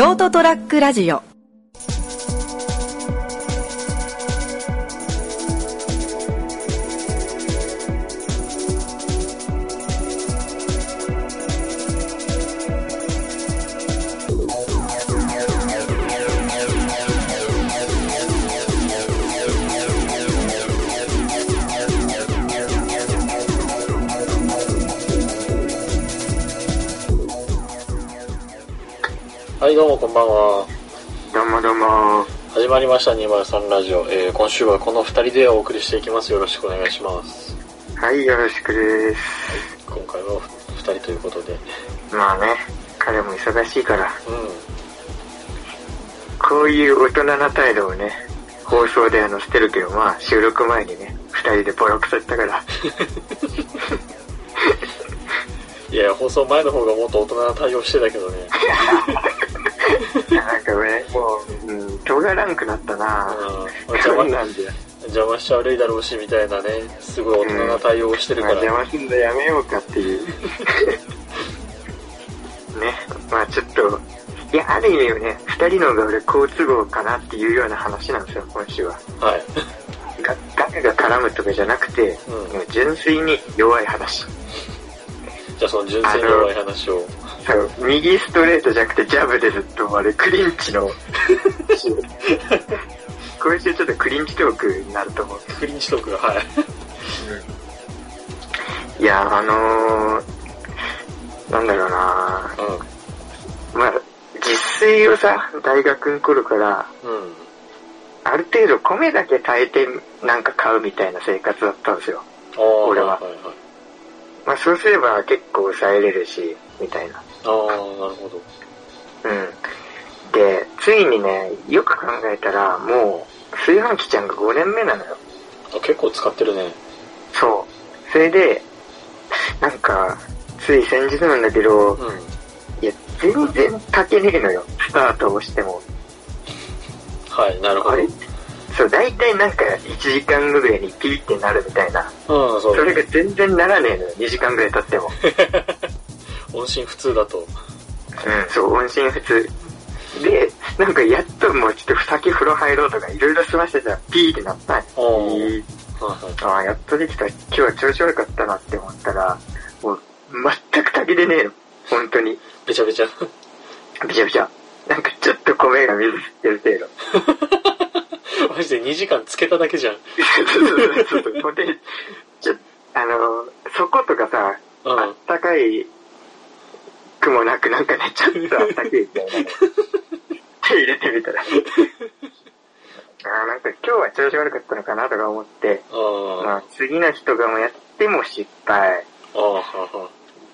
ショートトラックラジオ。はい、どうもこんばんは。どうもどうも。始まりました203ラジオ。えー、今週はこの二人でお送りしていきます。よろしくお願いします。はい、よろしくです。今回は二人ということで。まあね、彼も忙しいから、うこういう大人な態度をね、放送では載せてるけど、まあ収録前にね、二人でボロクソ言ったから、ん。いや、放送前の方がもっと大人な対応してたけどね。なんかね、もう、うん、尖らんくなったなうんそうなんだよ。邪魔しちゃ悪いだろうし、みたいなね、すごい大人な対応をしてるまあから。邪魔すんのやめようかっていう。ね、まあちょっと、いや、ある意味ね、二人の方が俺好都合かなっていうような話なんですよ、今週は。はい。が誰が絡むとかじゃなくて、うん純粋に弱い話。じゃあその純粋な弱い話を。そう、右ストレートじゃなくてジャブでずっと終わるクリンチの 今週ちょっとクリンチトークになると思う。クリンチトークが、はい。いや、あのー、なんだろうなうまあ、実炊をさ、大学の頃から、ん。うん。ある程度米だけ炊いてなんか買うみたいな生活だったんですよ。ああ、俺ははいはいはい。まあそうすれば結構抑えれるし、みたいな。ああ、なるほど。うん。で、ついにね、よく考えたら、もう、炊飯器ちゃんが5年目なのよ。あ結構使ってるね。そう。それで、なんか、つい先日なんだけど、うん。いや、全然炊けねえのよ。スタートをしても。はい、なるほど。あれ？そう、大体なんか1時間ぐらいにピーってなるみたいな。うん、そうそれが全然ならねえのよ。2時間ぐらい経っても。音信不通だと。うん、そう、音信不通。で、なんかやっともうちょっと先風呂入ろうとかいろいろ済ましてたらピーってなったああ、やっとできた。今日は調子悪かったなって思ったら、もう、全く炊けてねえの。本当に。べちゃべちゃ。びちゃびちゃ。なんかちょっと米が水吸ってる程 マジで2時間つけただけじゃん。ちょあの、そことかさ、うんあったかい雲なくなんかね、ちょっとあったかいみたいなね。手入れてみたら。ああ、なんか今日は調子悪かったのかなとか思って、あまあ次の日とかもやっても失敗。あ、はは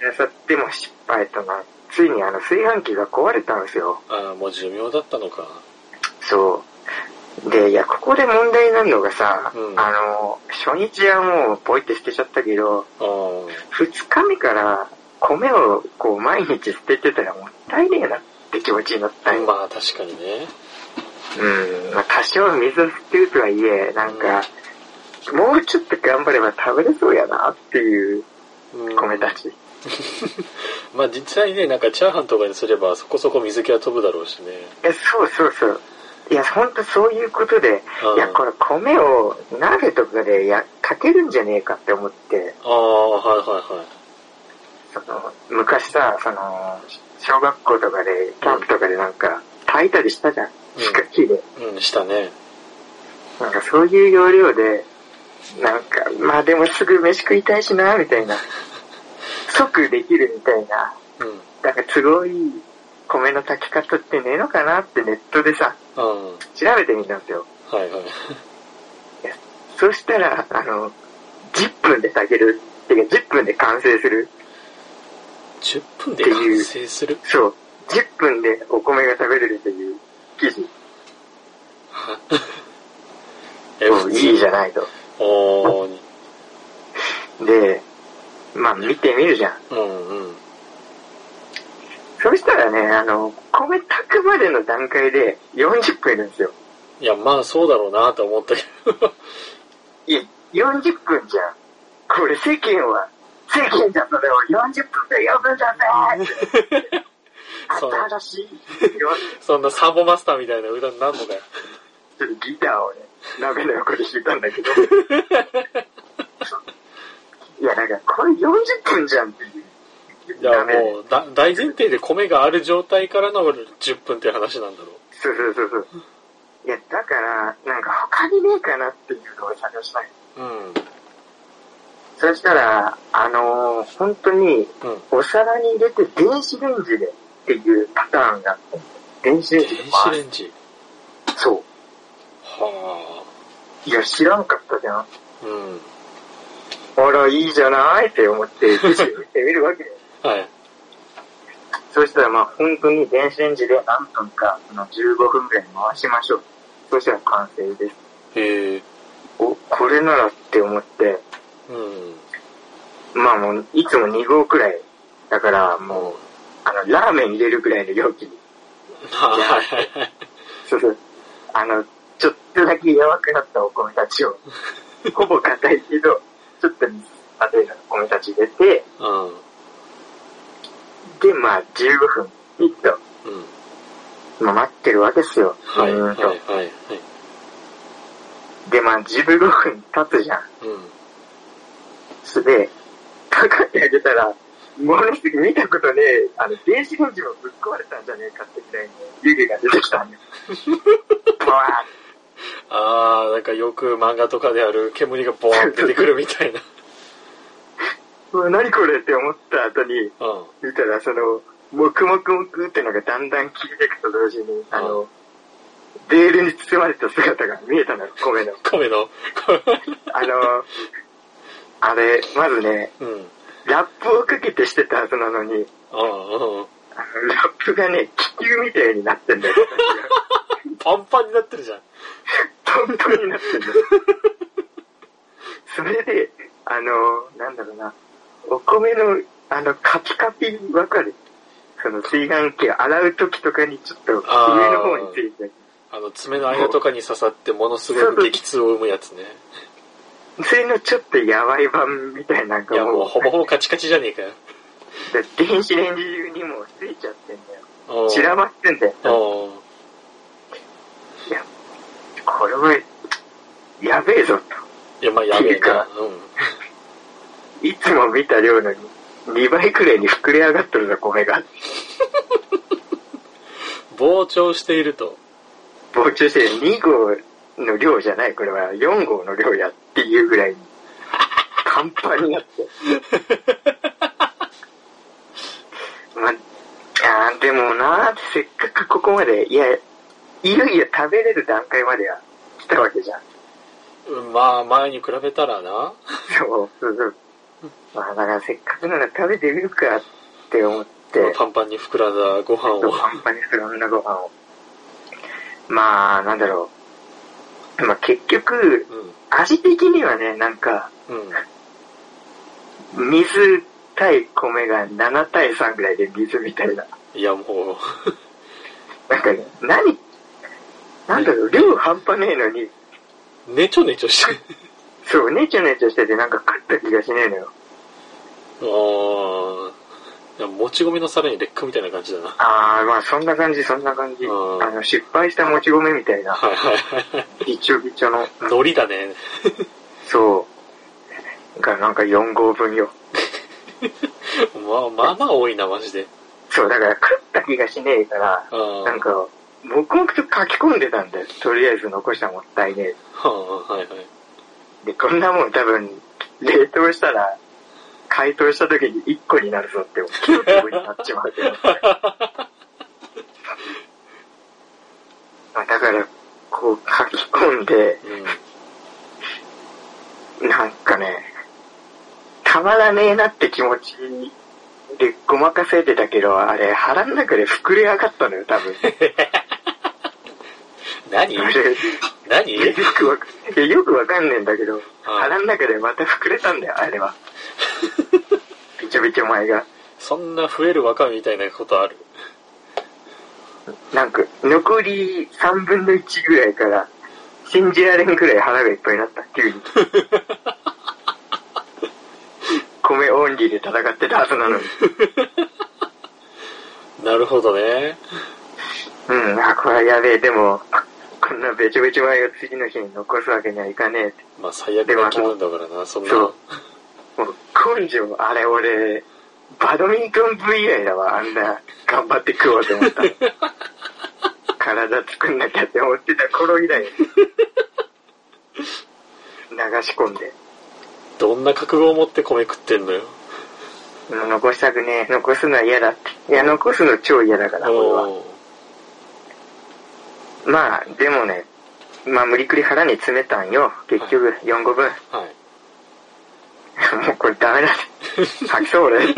なさっても失敗とな、ついにあの炊飯器が壊れたんですよ。ああ、もう寿命だったのか。そう。で、いや、ここで問題になるのがさ、うんあの、初日はもうポイって捨てちゃったけど、あ二日目から米をこう毎日捨ててたらもったいねえなって気持ちになったあ、んよ。まあ確かにね。うん、まあ多少水を捨てるとはいえ、なんか、もうちょっと頑張れば食べれそうやなっていううん米たち。まあ実際ね、なんかチャーハンとかにすればそこそこ水気は飛ぶだろうしね。いや、そうそうそう。いや、ほんとそういうことで、うんいや、これ米を鍋とかでや、炊けるんじゃねえかって思って、ああ、はいはいはい。その、昔さ、その、小学校とかで、キャンプとかでなんか、炊いたりしたじゃん。うんしか火で。うん、したね。なんかそういう要領で、なんか、まあでもすぐ飯食いたいしな、みたいな。即できるみたいな。うん。なんか都合いい米の炊き方ってねえのかなってネットでさ、ああ、調べてみたんですよ。はいはい。そしたら、あの、10分で炊ける。てか、10分で完成する。10分で完成するそう。10分でお米が食べれるという記事。え、いいじゃん。ないと。おー、で、まあ見てみるじゃん。うんうん。そしたらね、あの、米炊くまでの段階で40分いるんですよ。いや、まあそうだろうなと思ったけど。いや、40分じゃん。これ世間は、世間だとでも40分で余分だぜ新しいよ。そんなサンボマスターみたいな歌になんのかよ。ちょっとギターをね、鍋の横で弾いたんだけど。いや、なんか、これ40分じゃんっていう。いや、鍋もう、だ大前提で米がある状態からの10分っていう話なんだろう。そうそうそうそう。いや、だから、なんか他にねえかなっていうのを探したい。うん。そしたら、あのー本当に、うん。お皿に入れて電子レンジでっていうパターンがあって、電子レンジで電子。レンジ。そはう。いや、知らんかったじゃん。あ。うん。あら、いいじゃないって思って、見てみるわけよ。はい。そしたらまあ本当に電子レンジで何分か、その15分くらい回しましょう。そしたら完成です。へえ。お、これならって思って、うん。まあもう、いつも2合くらい。だからもう、あの、ラーメン入れるくらいの容器に。はい。そうそう。あの、ちょっとだけ柔くなったお米たちを、ほぼ硬いけど、ちょっと水例えばお米たち入れて、うん。で、まあ15分、ピッと、うん。まあ待ってるわけですよ。はい、はい、はい。で、まあ15分経つじゃん。うん。で、かかってあげたら、ものすごい見たことねえ、あの、電子レンジもぶっ壊れたんじゃねえかってくらいの湯気が出てきたんよ。ブ ワあー、なんかよく漫画とかである煙がボーンって出てくるみたいな。ーうわ何これって思った後に、うん。見たらその、もくもくもくってのがだんだん消えていくと同時に、あの、ベールに包まれた姿が見えたのよ、米の。米の。あの、あれ、まずね、うん。うん。ラップをかけてしてたはずなのに、うん。あのラップがね、気球みたいになってんだよ。パンパンになってるじゃん。トントンになってんだよ。それで、あの、なんだろうな、お米の、あの、カピカピわかるその炊飯器洗う時とかにちょっと上の方について、あの、爪の間とかに刺さってものすごい激痛を生むやつね。それのちょっとやばい版みたいなんいや、もうほぼほぼカチカチじゃねえかよ。う、電子レンジ中にもうついちゃってんだよ。散らばってんだよ。いや、これは、やべえぞいや、まあやべえか。なうん。と。いつも見た量の2倍くらいに膨れ上がっとるぞ、米が。膨張していると。膨張して2号の量じゃない、これは4号の量やっていうぐらいに、パンパンになって。まあ、でもなせっかくここまで、いや、いよいよ食べれる段階までは来たわけじゃんまあ、前に比べたらな。そう、そうそう。まあだからせっかくなら食べてみるかって思って、パンパンに膨らんだご飯を。パンパンに膨らんだご飯を。まあ、なんだろう。まあ結局、うん。味的にはね、なんか、うん。水対米が7対3ぐらいで水みたいな。いや、もなんかね、何なんだろう、量半端ねえのに、う、ねちょねちょしてる。そう、ねちょねちょしててなんか食った気がしねえのよ。あー。いや、もち米のさらに劣化みたいな感じだな。あー、まあそんな感じ、そんな感じ。うんあの、失敗したもち米みたいな、はいはいはい。びちょびちょの、海苔だね。そう、がなんか4合分よ。まあまあまあ多いな、マジで。そう、だから食った気がしねえから、なんか、黙々と書き込んでたんだよ。とりあえず残したらもったいねえ。はあ、はいはい。で、こんなもん多分、冷凍したら、解凍した時に1個になるぞって、キロキロになっちまうけど。まあだから、こう書き込んで、うん。なんかね、たまらねえなって気持ちでごまかせてたけど、あれ腹の中で膨れ上がったのよ、多分。何？あれ何？よくわかいやよくわかんねえんだけど、はい腹の中でまた膨れたんだよ、あれは。びちょびちょ前が。そんな増えるわかめみたいなことあるなんか、残り3分の1ぐらいから、信じられんくらい腹がいっぱいになった、急に。米オンリーで戦ってたはずなのに。なるほどね。うん、あ、これはやべえ、でも、こんなべちょべちょ米を次の日に残すわけにはいかねえって。まあ最悪な気分だからな、そんな。そうもう、根性、あれ俺、バドミントン部以来だわ、あんな、頑張って食おうと思ったの。体作んなきゃって思ってた頃以来、流し込んで。どんな覚悟を持って米食ってんのよ。残したくねえ、残すのは嫌だって。いや、残すの超嫌だから、俺は。まあ、でもね、まあ無理くり腹に詰めたんよ。結局、4個分。はい。も うこれダメだって。吐きそう俺。うん。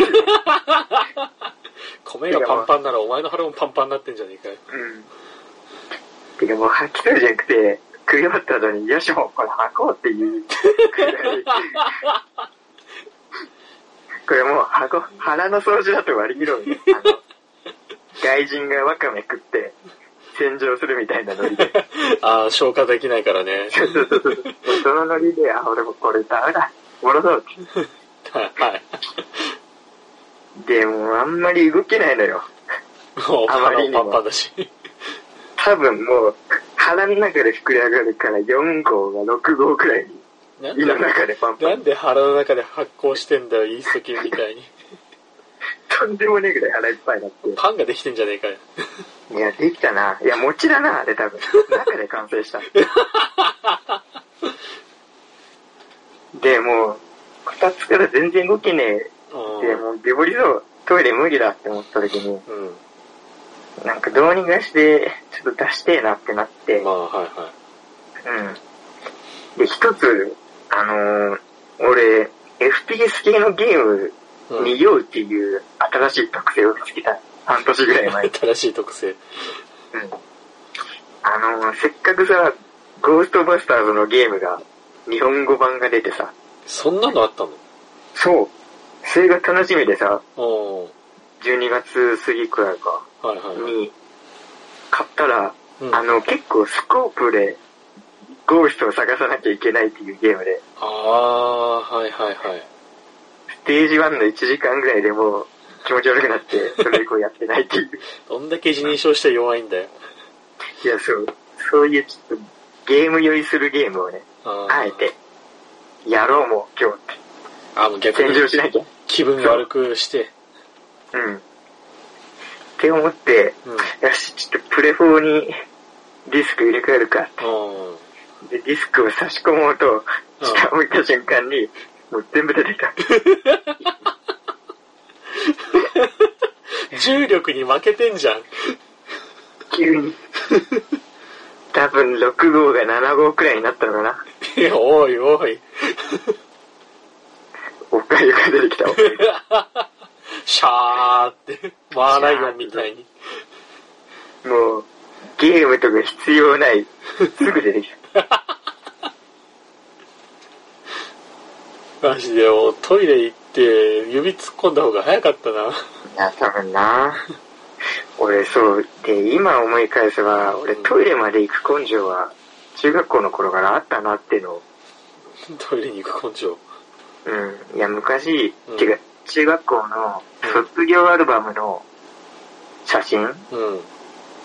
米がパンパンならお前の腹もパンパンになってんじゃねえかよ。てかもう吐きそうじゃなくて、食い終わった後に、よしもうこれ吐こうっていう。これもう箱、腹の掃除だと割り切ろうよ。あの、外人がワカメ食って、洗浄するみたいなノリで。ああ、消化できないからね。そのノリで、あ、俺もこれダメだ。戻そうって。はい。で、もうあんまり動けないのよ。もうあまりにもパンパンだし。多分もう、腹の中で膨れ上がるから4号が6号くらい胃の中でパンパン。なんで腹の中で発酵してんだよ、イースト菌みたいに。とんでもねえぐらい腹いっぱいになって。パンができてんじゃねえかよ。いや、できたな。いや、餅だな、あれ多分。中で完成した。で、もう、二つから全然動けねえ。で、もう、ビボリそう、トイレ無理だって思った時に、うん。うん。なんかどうにかして、ちょっと出してえなってなって、まあ、はいはうん。で、一つ、あのー俺、FPS 系のゲームに酔うっていう新しい特性を見つけた。半年ぐらい前に。新しい特性。うん。あのーせっかくさ、ゴーストバスターズのゲームが、日本語版が出てさ、そんなのあったの？そう、それが楽しみでさ、おー。12月過ぎくらいか、はいはいはい。に、買ったら、うん。あの、結構スコープで、ゴーストを探さなきゃいけないっていうゲームで、ああ、はいはいはい。ステージ1の1時間ぐらいでもう気持ち悪くなって、それ以降やってないっていう。どんだけ自認証して弱いんだよ。いや、そう、そういうちょっとゲーム酔いするゲームをね、あえて、やろうもう今日って。あ、もう逆にしなきゃ。気分悪くして。うん。って思って、うん。よし、ちょっとプレ4にディスク入れ替えるかって。うん。で、ディスクを差し込もうと、うん下を置いた瞬間に、もう全部出てきた。重力に負けてんじゃん。急に。多分6号が7号くらいになったのかな。いやおいおい。おっかゆが出てきた。シャーって、マーライオンみたいに。もう、ゲームとか必要ない。すぐ出てきた。マジで、トイレ行って、指突っ込んだ方が早かったな。いや、多分な。俺、そう。で、今思い返せば、俺トイレまで行く根性は、中学校の頃からあったなっていうのを、トイレに行く根性。うん。いや、昔、うん中学校の卒業アルバムの写真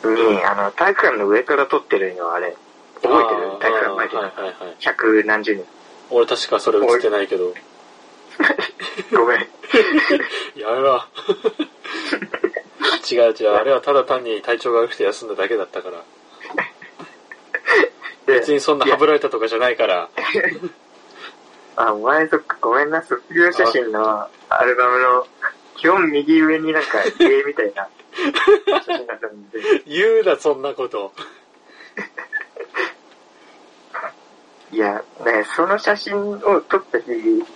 うん。に、あの、体育館の上から撮ってるの、あれ。覚えてる？体育館前で。はいはいはい。百何十人。俺確かそれ映ってないけど。ごめん。やめろ。違う違う、あれはただ単に体調が悪くて休んだだけだったから。で別にそんなはぶられたとかじゃないから。あ、お前そっか、ごめんな、卒業写真のアルバムの、基本右上になんか、絵みたいな写真だったんで、言うな、そんなこと。いや、ね、その写真を撮った日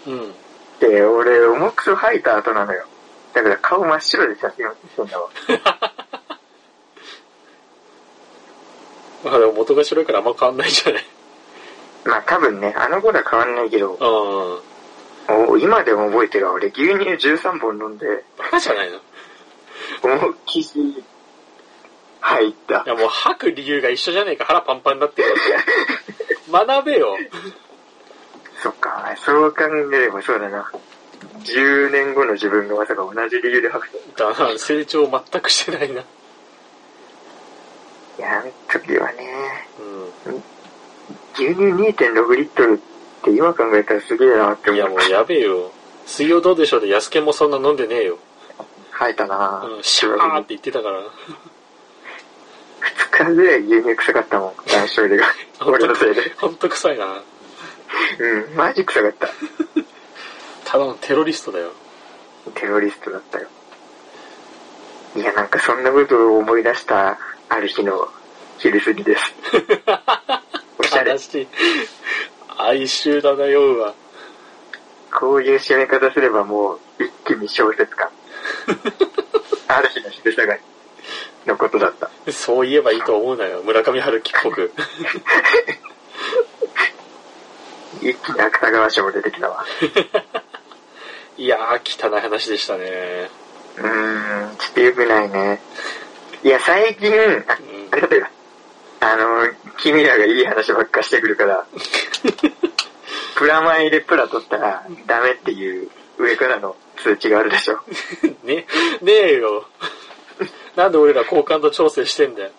うん。って、俺、重くそ吐いた後なのよ。だから顔真っ白で写真を撮ったわ。まあでも元が白いからあんま変わんないじゃない？まあ多分ね、あの頃は変わんないけど、うん。お今でも覚えてるわ。俺、牛乳13本飲んで、バカじゃないの？い 思いっきり入った。やもう吐く理由が一緒じゃねえか腹パンパンになってるから。学べよ。そっか、そう考えればそうだな。10年後の自分がまさか同じ理由で吐くと。だな、成長全くしてないな。いや、あの時はね、う牛乳2.6リットルって今考えたらすげえなってん。いや、思う。もうやべえよ。水曜どうでしょうで安健もそんな飲んでねえよ。吐いたなうん、シャーって言ってたから。2日ぐらい牛乳臭かったもん、男子トイレが。俺のせいで。ほんと臭いな。うん、マジ臭かった。ただのテロリストだよ。テロリストだったよ。いや、なんかそんなことを思い出した、ある日の昼過ぎです。おしゃれ。哀愁だな、酔うわ。こういう締め方すればもう一気に小説感。ある日の昼下がりのことだった。そう言えばいいと思うなよ。村上春樹っぽく。一気に芥川賞も出てきたわ。いやー、汚い話でしたね。うーん、ちょっと良くないね。いや、最近、あ、うんありがと。あの、君らがいい話ばっかしてくるから、プラマイでプラ取ったらダメっていう上からの通知があるでしょ。ね、ねえよ。なんで俺ら好感度調整してんだよ。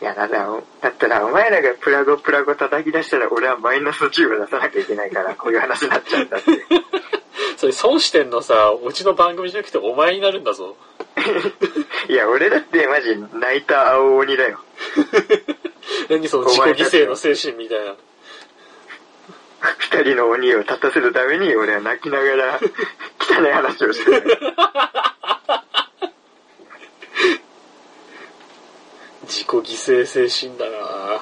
いや、だから、だったらお前らがプラゴプラゴ叩き出したら俺はマイナス10を出さなきゃいけないから、こういう話になっちゃうんだって。それ損してんのさ、うちの番組じゃなくてお前になるんだぞ。いや、俺だってマジ泣いた青鬼だよ。何その自己犠牲の精神みたいな。二人の鬼を立たせるために俺は泣きながら 汚い話をしてる。自己犠牲精神だな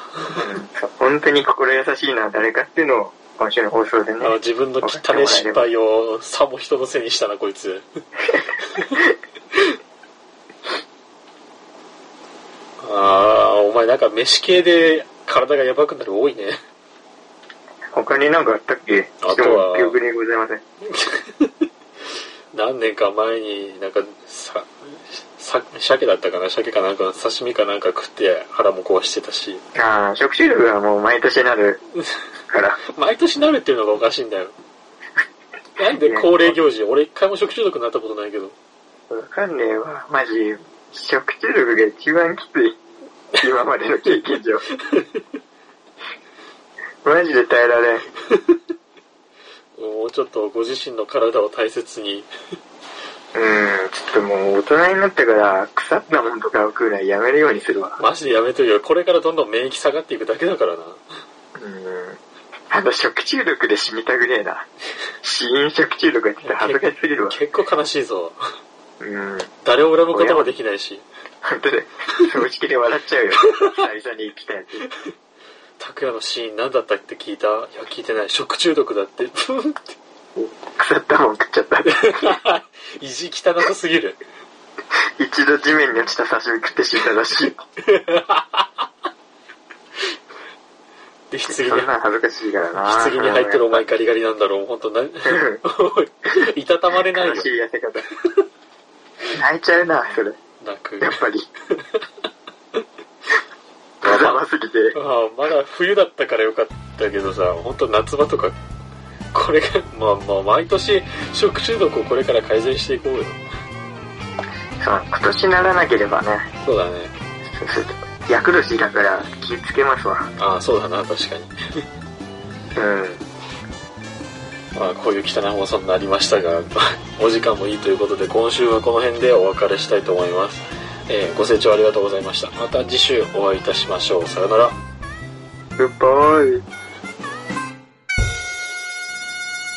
本当に心優しいのは誰かっていうのを今週の放送でね自分の汚い失敗をさも人のせいにしたな、こいつ。ああ、お前なんか飯系で体がやばくなる多いね。他になんかあったっけ？あとは記憶にございません。何年か前になんかさ、さ、鮭だったかな鮭かなんかの刺身かなんか食って腹も壊してたし。ああ、食中毒はもう毎年なる から。毎年なるっていうのがおかしいんだよ。なんで恒例行事俺一回も食中毒になったことないけど。わかんねえわ。マジ、食中毒が一番きつい。今までの経験上。マジで耐えられん。もうちょっとご自身の体を大切に。うん、ちょっともう大人になってから腐ったもんとかを食うのはやめるようにするわ。マジでやめとけよ。これからどんどん免疫下がっていくだけだからな。うん。あの食中毒で死にたくねえな。死因食中毒って言ったら恥ずかしすぎるわ。結構悲しいぞ。うん。誰を恨むこともできないし。本当で、正直で笑っちゃうよ。久々に来たやつ。拓也のシーン何だったって聞いた？いや、聞いてない。食中毒だって。ふんって腐ったもん食っちゃった。意地汚さすぎる。一度地面に落ちた刺身食って死んだらしい。で、棺そに、んなん恥ずかしいからな。棺に入ってるお前ガリガリなんだろう。ほんとな、いたたまれないよ悲。しい痩せ方。泣いちゃうな、それ。泣く。やっぱり。パジャマすぎて。ああ、まだ冬だったからよかったけどさ、ほんと夏場とか、これが、まあまあ、毎年食中毒をこれから改善していこうよ。そう、今年ならなければね。そうだね。そうすると。厄年だから気つけますわ。ああ、そうだな、確かに。うん。まあ、こういう汚い放送になりましたが、お時間もいいということで、今週はこの辺でお別れしたいと思います。えーご清聴ありがとうございました。また次週お会いいたしましょう。さよなら。グッバイ。